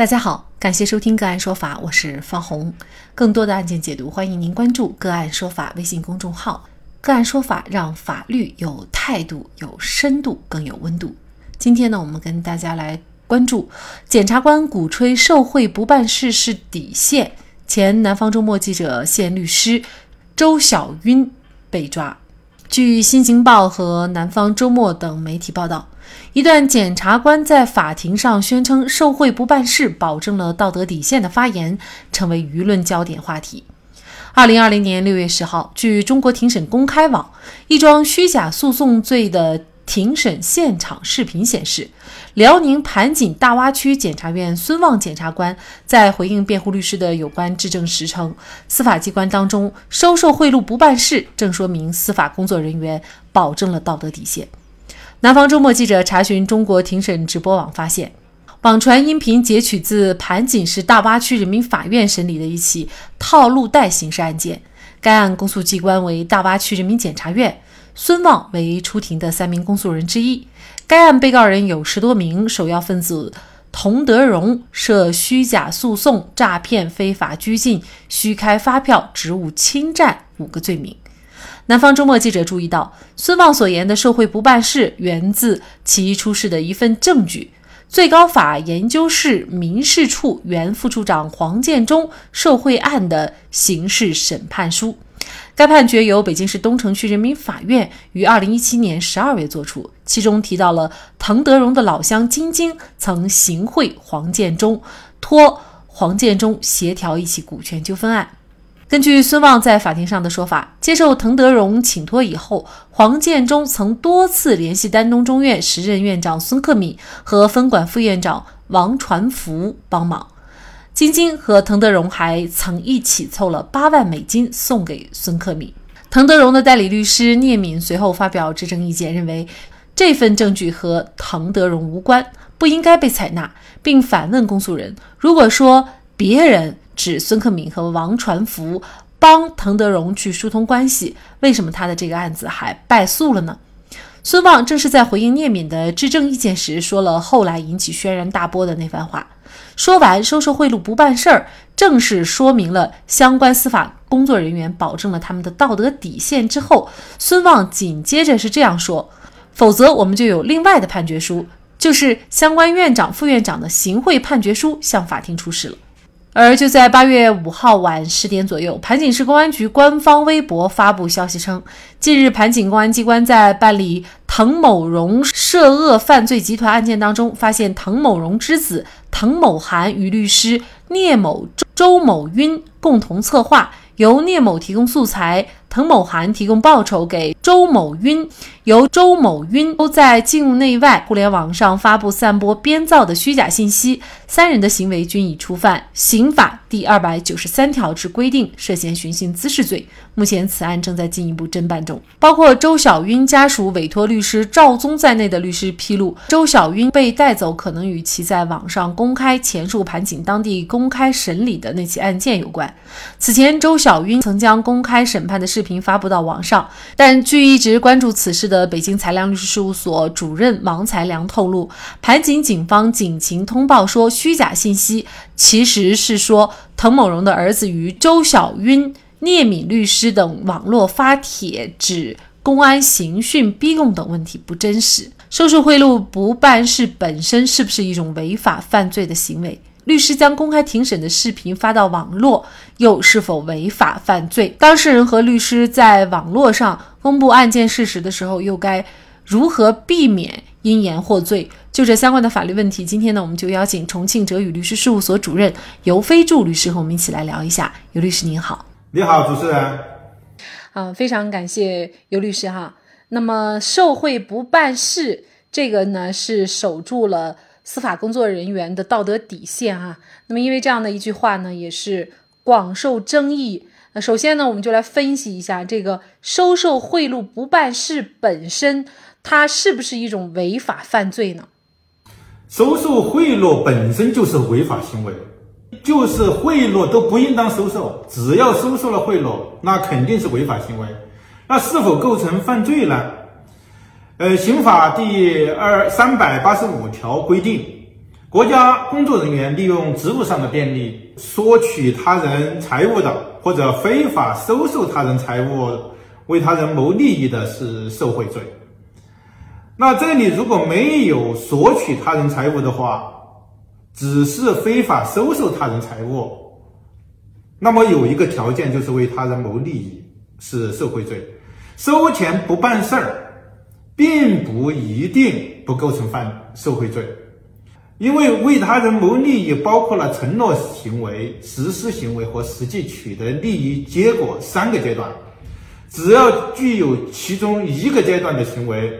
大家好，感谢收听个案说法，我是方红。更多的案件解读，欢迎您关注个案说法微信公众号。个案说法让法律有态度、有深度、更有温度。今天呢，我们跟大家来关注检察官鼓吹受贿不办事是底线，前南方周末记者现律师周小晕被抓。据《新京报》和南方周末等媒体报道，一段检察官在法庭上宣称受贿不办事，保证了道德底线的发言，成为舆论焦点话题。二零二零年六月十号，据中国庭审公开网，一桩虚假诉讼罪的。庭审现场视频显示，辽宁盘锦大洼区检察院孙旺检察官在回应辩护律师的有关质证时称，司法机关当中收受贿赂不办事，正说明司法工作人员保证了道德底线。南方周末记者查询中国庭审直播网发现，网传音频截取自盘锦市大洼区人民法院审理的一起套路贷刑事案件，该案公诉机关为大洼区人民检察院。孙旺为出庭的三名公诉人之一。该案被告人有十多名，首要分子童德荣涉虚假诉讼、诈骗、非法拘禁、虚开发票、职务侵占五个罪名。南方周末记者注意到，孙旺所言的受贿不办事，源自其出示的一份证据——最高法研究室民事处原副处长黄建中受贿案的刑事审判书。该判决由北京市东城区人民法院于二零一七年十二月作出，其中提到了滕德荣的老乡金晶曾行贿黄建中，托黄建中协调一起股权纠纷案。根据孙旺在法庭上的说法，接受滕德荣请托以后，黄建中曾多次联系丹东中院时任院长孙克敏和分管副院长王传福帮忙。金晶和滕德荣还曾一起凑了八万美金送给孙克敏。滕德荣的代理律师聂敏随后发表质证意见，认为这份证据和滕德荣无关，不应该被采纳，并反问公诉人：如果说别人指孙克敏和王传福帮滕德荣去疏通关系，为什么他的这个案子还败诉了呢？孙旺正是在回应聂敏的质证意见时，说了后来引起轩然大波的那番话。说完收受贿赂不办事儿，正式说明了相关司法工作人员保证了他们的道德底线之后，孙旺紧接着是这样说：否则我们就有另外的判决书，就是相关院长、副院长的行贿判决书向法庭出示了。而就在八月五号晚十点左右，盘锦市公安局官方微博发布消息称，近日盘锦公安机关在办理滕某荣涉恶犯罪集团案件当中，发现滕某荣之子。滕某涵与律师聂某、周某晕共同策划，由聂某提供素材。滕某涵提供报酬给周某晕，由周某晕都在境内外互联网上发布、散播编造的虚假信息，三人的行为均已触犯刑法第二百九十三条之规定，涉嫌寻衅滋事罪。目前此案正在进一步侦办中。包括周小晕家属委托律师赵宗在内的律师披露，周小晕被带走可能与其在网上公开前述盘锦当地公开审理的那起案件有关。此前，周小晕曾将公开审判的。视频发布到网上，但据一直关注此事的北京才良律师事务所主任王才良透露，盘锦警方警情通报说虚假信息，其实是说滕某荣的儿子与周小晕、聂敏律师等网络发帖指公安刑讯逼供等问题不真实。收受贿赂不办事本身是不是一种违法犯罪的行为？律师将公开庭审的视频发到网络，又是否违法犯罪？当事人和律师在网络上公布案件事实的时候，又该如何避免因言获罪？就这相关的法律问题，今天呢，我们就邀请重庆哲宇律师事务所主任尤飞柱律师和我们一起来聊一下。尤律师您好，你好，主持人。啊，非常感谢尤律师哈。那么受贿不办事，这个呢是守住了。司法工作人员的道德底线啊，那么因为这样的一句话呢，也是广受争议。那首先呢，我们就来分析一下这个收受贿赂不办事本身，它是不是一种违法犯罪呢？收受贿赂本身就是违法行为，就是贿赂都不应当收受，只要收受了贿赂，那肯定是违法行为。那是否构成犯罪呢？呃，刑法第二三百八十五条规定，国家工作人员利用职务上的便利索取他人财物的，或者非法收受他人财物为他人谋利益的，是受贿罪。那这里如果没有索取他人财物的话，只是非法收受他人财物，那么有一个条件就是为他人谋利益，是受贿罪。收钱不办事儿，并不一定不构成犯受贿罪。因为为他人谋利益包括了承诺行为、实施行为和实际取得利益结果三个阶段，只要具有其中一个阶段的行为，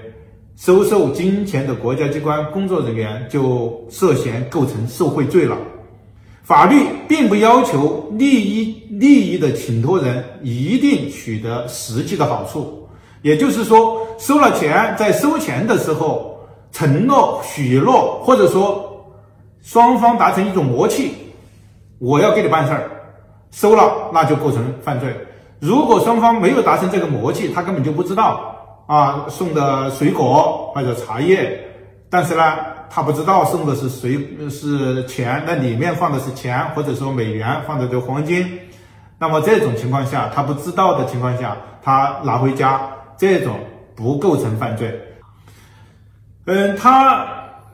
收受金钱的国家机关工作人员就涉嫌构成受贿罪了。法律并不要求利益利益的请托人一定取得实际的好处，也就是说，收了钱，在收钱的时候承诺、许诺，或者说。双方达成一种默契，我要给你办事儿，收了那就构成犯罪。如果双方没有达成这个默契，他根本就不知道啊送的水果或者茶叶，但是呢他不知道送的是水是钱，那里面放的是钱或者说美元放的这黄金，那么这种情况下他不知道的情况下，他拿回家，这种不构成犯罪。嗯，他。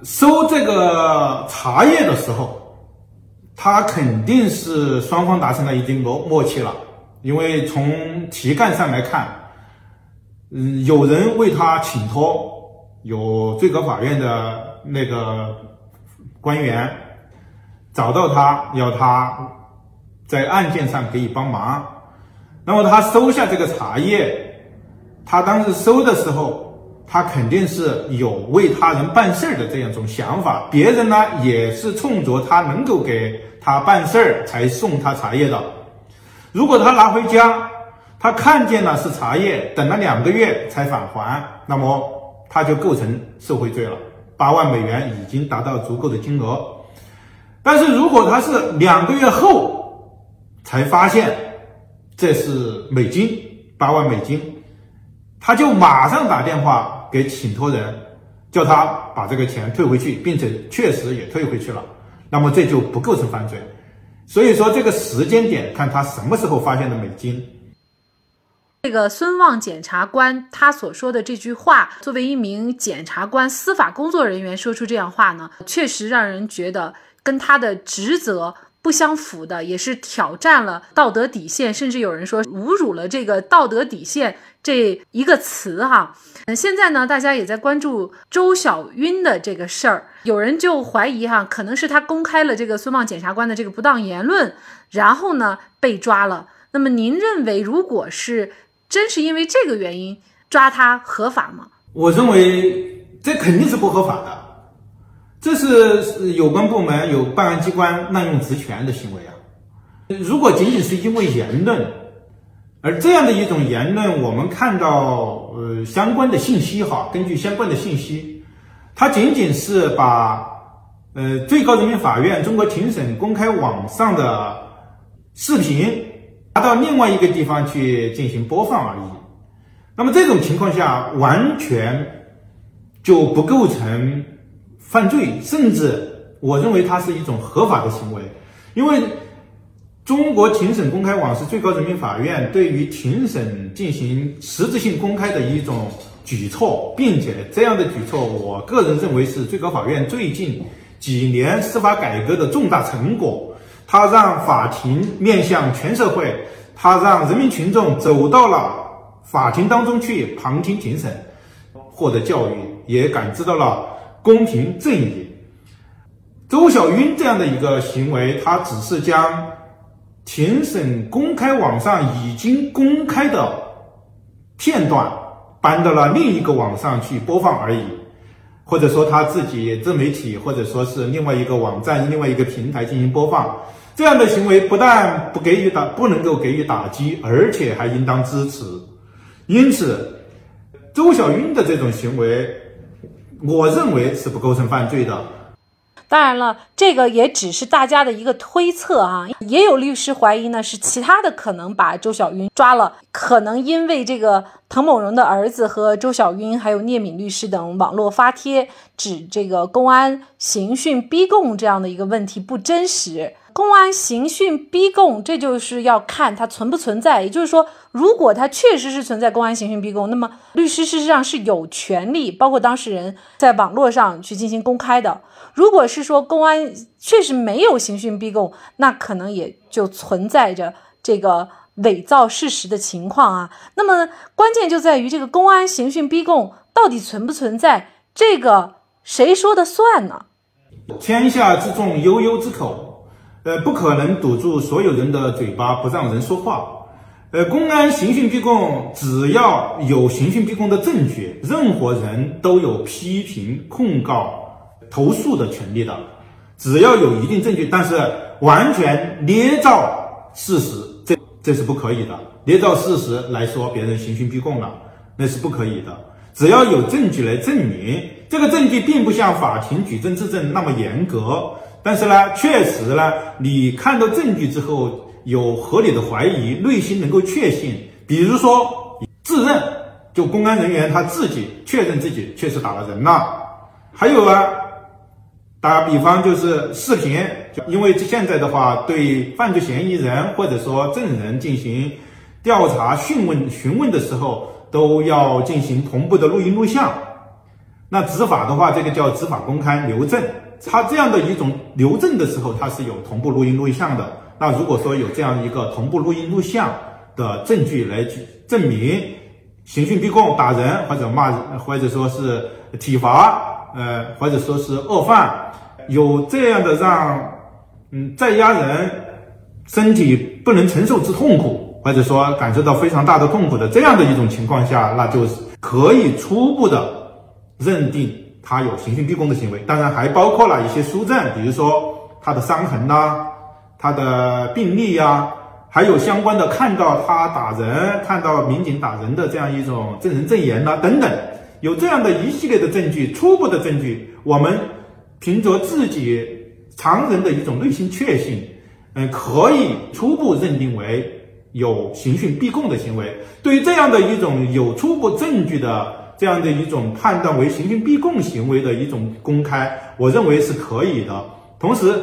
收这个茶叶的时候，他肯定是双方达成了一定默默契了，因为从题干上来看，嗯，有人为他请托，有最高法院的那个官员找到他，要他在案件上给予帮忙，那么他收下这个茶叶，他当时收的时候。他肯定是有为他人办事儿的这样一种想法，别人呢也是冲着他能够给他办事儿才送他茶叶的。如果他拿回家，他看见了是茶叶，等了两个月才返还，那么他就构成受贿罪了。八万美元已经达到足够的金额。但是如果他是两个月后才发现这是美金，八万美金，他就马上打电话。给请托人叫他把这个钱退回去，并且确实也退回去了，那么这就不构成犯罪。所以说这个时间点看他什么时候发现的美金。这个孙旺检察官他所说的这句话，作为一名检察官、司法工作人员说出这样话呢，确实让人觉得跟他的职责。不相符的，也是挑战了道德底线，甚至有人说侮辱了这个道德底线这一个词哈。嗯，现在呢，大家也在关注周小晕的这个事儿，有人就怀疑哈，可能是他公开了这个孙旺检察官的这个不当言论，然后呢被抓了。那么您认为，如果是真是因为这个原因抓他合法吗？我认为这肯定是不合法的。这是有关部门有办案机关滥用职权的行为啊！如果仅仅是因为言论，而这样的一种言论，我们看到呃相关的信息哈，根据相关的信息，它仅仅是把呃最高人民法院中国庭审公开网上的视频拿到另外一个地方去进行播放而已。那么这种情况下，完全就不构成。犯罪，甚至我认为它是一种合法的行为，因为中国庭审公开网是最高人民法院对于庭审进行实质性公开的一种举措，并且这样的举措，我个人认为是最高法院最近几年司法改革的重大成果。他让法庭面向全社会，他让人民群众走到了法庭当中去旁听庭审，获得教育，也感知到了。公平正义，周小晕这样的一个行为，他只是将庭审公开网上已经公开的片段搬到了另一个网上去播放而已，或者说他自己自媒体，或者说是另外一个网站、另外一个平台进行播放，这样的行为不但不给予打，不能够给予打击，而且还应当支持。因此，周小云的这种行为。我认为是不构成犯罪的。当然了，这个也只是大家的一个推测啊，也有律师怀疑呢是其他的可能把周小云抓了，可能因为这个滕某荣的儿子和周小云还有聂敏律师等网络发帖指这个公安刑讯逼供这样的一个问题不真实。公安刑讯逼供，这就是要看它存不存在。也就是说，如果它确实是存在公安刑讯逼供，那么律师事实上是有权利，包括当事人在网络上去进行公开的。如果是说公安确实没有刑讯逼供，那可能也就存在着这个伪造事实的情况啊。那么关键就在于这个公安刑讯逼供到底存不存在，这个谁说的算呢？天下之众，悠悠之口。呃，不可能堵住所有人的嘴巴，不让人说话。呃，公安刑讯逼供，只要有刑讯逼供的证据，任何人都有批评、控告、投诉的权利的。只要有一定证据，但是完全捏造事实，这这是不可以的。捏造事实来说别人刑讯逼供了，那是不可以的。只要有证据来证明，这个证据并不像法庭举证质证那么严格。但是呢，确实呢，你看到证据之后有合理的怀疑，内心能够确信，比如说自认，就公安人员他自己确认自己确实打了人了。还有啊，打比方就是视频，就因为现在的话，对犯罪嫌疑人或者说证人进行调查讯问询问的时候，都要进行同步的录音录像。那执法的话，这个叫执法公开留证。他这样的一种留证的时候，它是有同步录音录像的。那如果说有这样一个同步录音录像的证据来证明刑讯逼供、打人或者骂，或者说是体罚，呃，或者说是恶犯，有这样的让嗯在押人身体不能承受之痛苦，或者说感受到非常大的痛苦的这样的一种情况下，那就是可以初步的认定。他有刑讯逼供的行为，当然还包括了一些书证，比如说他的伤痕呐，他的病历呀，还有相关的看到他打人、看到民警打人的这样一种证人证言呐等等，有这样的一系列的证据，初步的证据，我们凭着自己常人的一种内心确信，嗯，可以初步认定为有刑讯逼供的行为。对于这样的一种有初步证据的。这样的一种判断为刑讯逼供行为的一种公开，我认为是可以的。同时，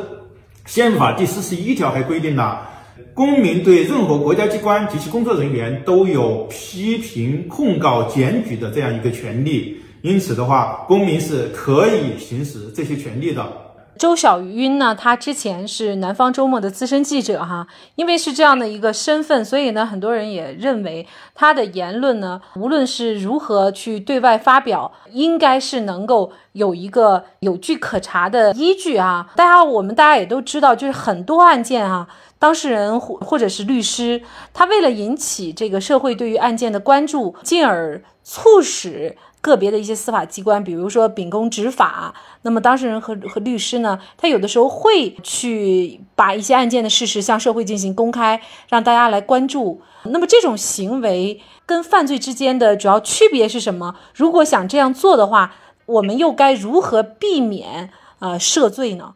宪法第四十一条还规定了，公民对任何国家机关及其工作人员都有批评、控告、检举的这样一个权利。因此的话，公民是可以行使这些权利的。周小云呢，他之前是南方周末的资深记者哈，因为是这样的一个身份，所以呢，很多人也认为他的言论呢，无论是如何去对外发表，应该是能够有一个有据可查的依据啊。大家我们大家也都知道，就是很多案件啊，当事人或或者是律师，他为了引起这个社会对于案件的关注，进而促使。个别的一些司法机关，比如说秉公执法，那么当事人和和律师呢，他有的时候会去把一些案件的事实向社会进行公开，让大家来关注。那么这种行为跟犯罪之间的主要区别是什么？如果想这样做的话，我们又该如何避免呃涉罪呢？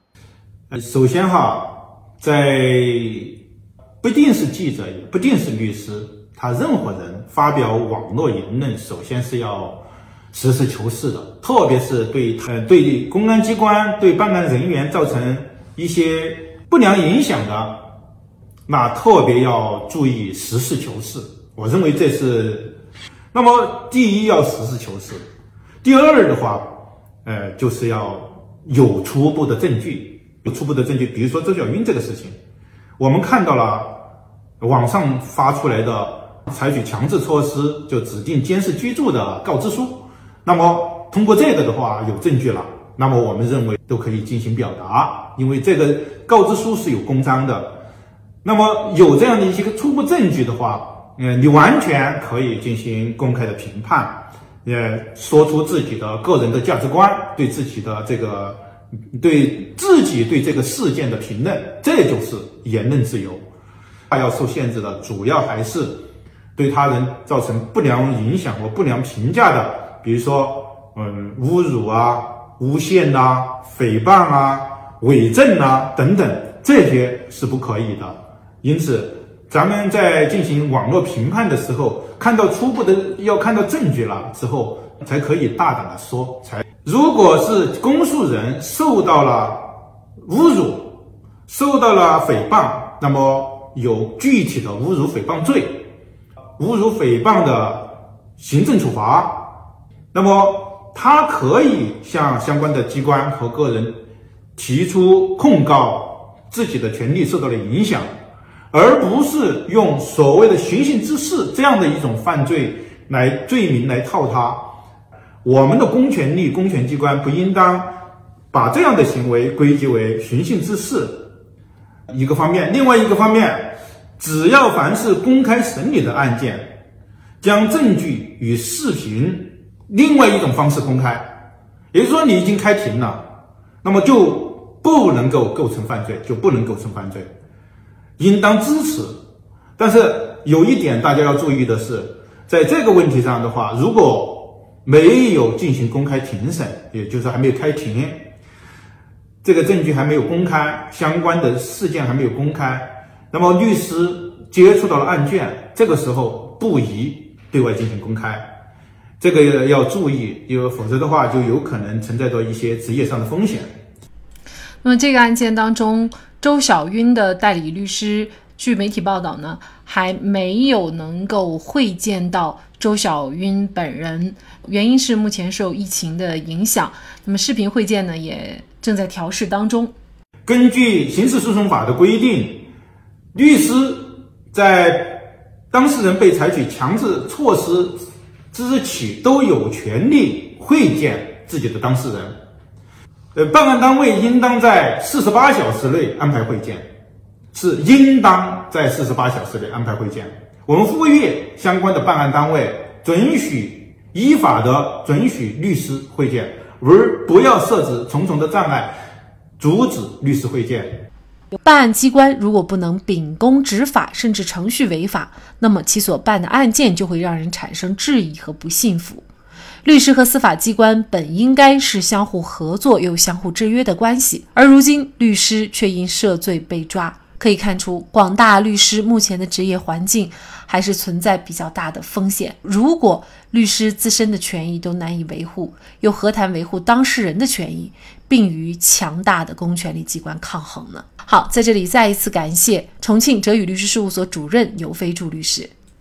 呃，首先哈，在不一定是记者，也不一定是律师，他任何人发表网络言论，首先是要。实事求是的，特别是对呃对公安机关、对办案人员造成一些不良影响的，那特别要注意实事求是。我认为这是，那么第一要实事求是，第二的话，呃，就是要有初步的证据，有初步的证据。比如说周小云这个事情，我们看到了网上发出来的采取强制措施，就指定监视居住的告知书。那么通过这个的话有证据了，那么我们认为都可以进行表达，因为这个告知书是有公章的。那么有这样的一些个初步证据的话，嗯，你完全可以进行公开的评判，呃，说出自己的个人的价值观，对自己的这个对自己对这个事件的评论，这就是言论自由。它要受限制的主要还是对他人造成不良影响和不良评价的。比如说，嗯，侮辱啊、诬陷呐、诽谤啊，伪证啊等等，这些是不可以的。因此，咱们在进行网络评判的时候，看到初步的要看到证据了之后，才可以大胆的说。才如果是公诉人受到了侮辱，受到了诽谤，那么有具体的侮辱诽谤罪，侮辱诽谤的行政处罚，那么。他可以向相关的机关和个人提出控告，自己的权利受到了影响，而不是用所谓的寻衅滋事这样的一种犯罪来罪名来套他。我们的公权力、公权机关不应当把这样的行为归结为寻衅滋事。一个方面，另外一个方面，只要凡是公开审理的案件，将证据与视频。另外一种方式公开，也就是说你已经开庭了，那么就不能够构成犯罪，就不能构成犯罪，应当支持。但是有一点大家要注意的是，在这个问题上的话，如果没有进行公开庭审，也就是还没有开庭，这个证据还没有公开，相关的事件还没有公开，那么律师接触到了案卷，这个时候不宜对外进行公开。这个要注意，因为否则的话就有可能存在着一些职业上的风险。那么这个案件当中，周小晕的代理律师，据媒体报道呢，还没有能够会见到周小晕本人，原因是目前受疫情的影响。那么视频会见呢，也正在调试当中。根据刑事诉讼法的规定，律师在当事人被采取强制措施。之起都有权利会见自己的当事人，呃，办案单位应当在四十八小时内安排会见，是应当在四十八小时内安排会见。我们呼吁相关的办案单位准许依法的准许律师会见，而不要设置重重的障碍，阻止律师会见。办案机关如果不能秉公执法，甚至程序违法，那么其所办的案件就会让人产生质疑和不信服。律师和司法机关本应该是相互合作又相互制约的关系，而如今律师却因涉罪被抓，可以看出广大律师目前的职业环境还是存在比较大的风险。如果律师自身的权益都难以维护，又何谈维护当事人的权益，并与强大的公权力机关抗衡呢？好，在这里再一次感谢重庆哲宇律师事务所主任牛飞柱律师。